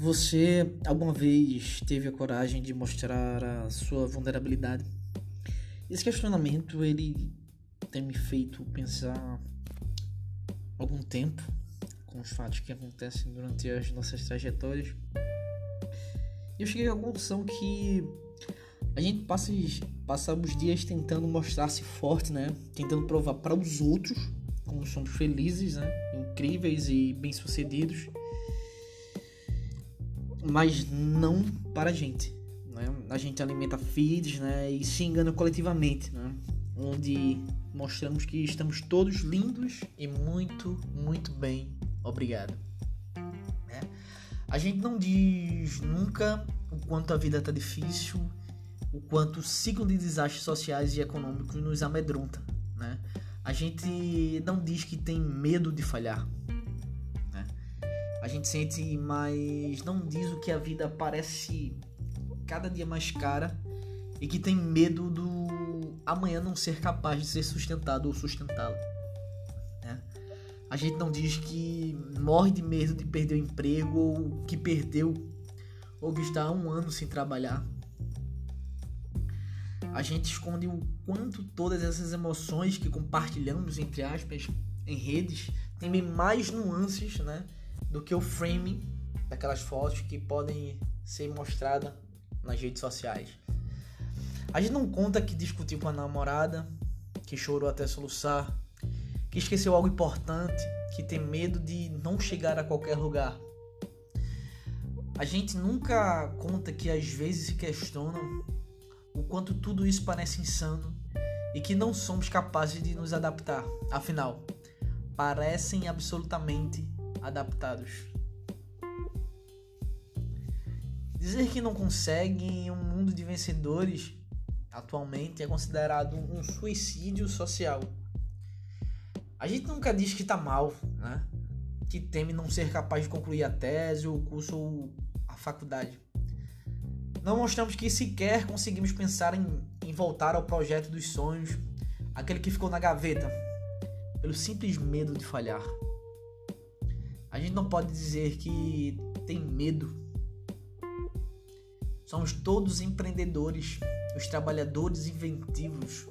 Você alguma vez teve a coragem de mostrar a sua vulnerabilidade? Esse questionamento ele tem me feito pensar algum tempo com os fatos que acontecem durante as nossas trajetórias. E eu cheguei à conclusão que a gente passa, passa os dias tentando mostrar-se forte, né? Tentando provar para os outros como somos felizes, né? Incríveis e bem-sucedidos mas não para a gente. Né? A gente alimenta feeds né? e se engana coletivamente, né? onde mostramos que estamos todos lindos e muito, muito bem, obrigado. Né? A gente não diz nunca o quanto a vida está difícil, o quanto o ciclo de desastres sociais e econômicos nos amedronta. Né? A gente não diz que tem medo de falhar, a gente sente, mas não diz o que a vida parece cada dia mais cara e que tem medo do amanhã não ser capaz de ser sustentado ou sustentá-lo. Né? A gente não diz que morre de medo de perder o emprego ou que perdeu ou que está há um ano sem trabalhar. A gente esconde o quanto todas essas emoções que compartilhamos, entre aspas, em redes, têm mais nuances, né? Do que o frame daquelas fotos que podem ser mostradas nas redes sociais. A gente não conta que discutiu com a namorada, que chorou até soluçar, que esqueceu algo importante, que tem medo de não chegar a qualquer lugar. A gente nunca conta que às vezes se questionam o quanto tudo isso parece insano e que não somos capazes de nos adaptar. Afinal, parecem absolutamente adaptados. Dizer que não consegue em um mundo de vencedores atualmente é considerado um suicídio social. A gente nunca diz que tá mal, né? Que teme não ser capaz de concluir a tese, o curso ou a faculdade. Não mostramos que sequer conseguimos pensar em, em voltar ao projeto dos sonhos, aquele que ficou na gaveta, pelo simples medo de falhar. A gente não pode dizer que tem medo. Somos todos empreendedores, os trabalhadores inventivos,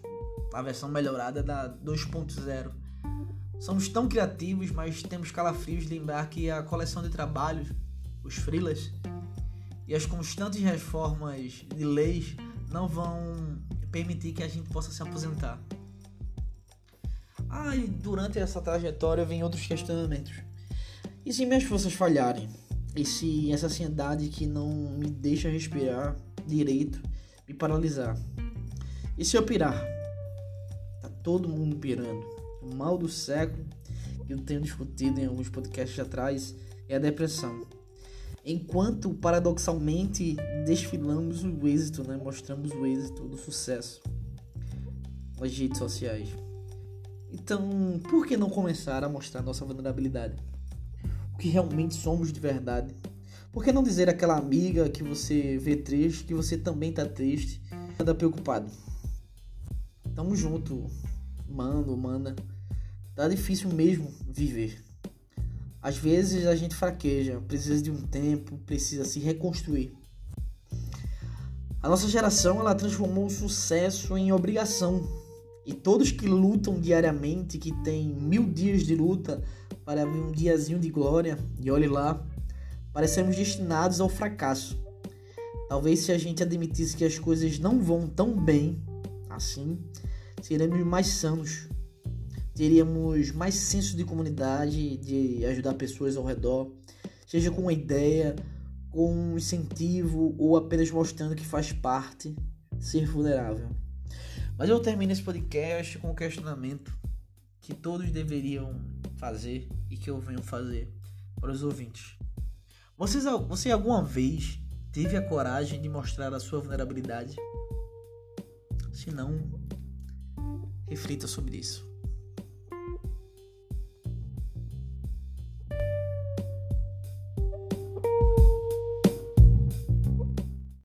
a versão melhorada da 2.0. Somos tão criativos, mas temos calafrios de lembrar que a coleção de trabalhos, os freelas e as constantes reformas de leis não vão permitir que a gente possa se aposentar. Ah, e durante essa trajetória vem outros questionamentos. E se minhas forças falharem? E se essa ansiedade que não me deixa respirar direito me paralisar? E se eu pirar? Tá todo mundo pirando. O mal do século, que eu tenho discutido em alguns podcasts atrás, é a depressão. Enquanto paradoxalmente desfilamos o êxito, né? mostramos o êxito do sucesso nas redes sociais. Então, por que não começar a mostrar nossa vulnerabilidade? O que realmente somos de verdade. Por que não dizer àquela amiga que você vê triste, que você também tá triste, anda preocupado? Tamo junto, mano, mana. Tá difícil mesmo viver. Às vezes a gente fraqueja, precisa de um tempo, precisa se reconstruir. A nossa geração ela transformou o sucesso em obrigação. E todos que lutam diariamente, que têm mil dias de luta, para ver um diazinho de glória, e olhe lá, parecemos destinados ao fracasso. Talvez se a gente admitisse que as coisas não vão tão bem assim, seremos mais sanos. Teríamos mais senso de comunidade, de ajudar pessoas ao redor, seja com uma ideia, com um incentivo ou apenas mostrando que faz parte ser vulnerável. Mas eu termino esse podcast com um questionamento que todos deveriam fazer e que eu venho fazer para os ouvintes. Vocês, você alguma vez teve a coragem de mostrar a sua vulnerabilidade? Se não, reflita sobre isso.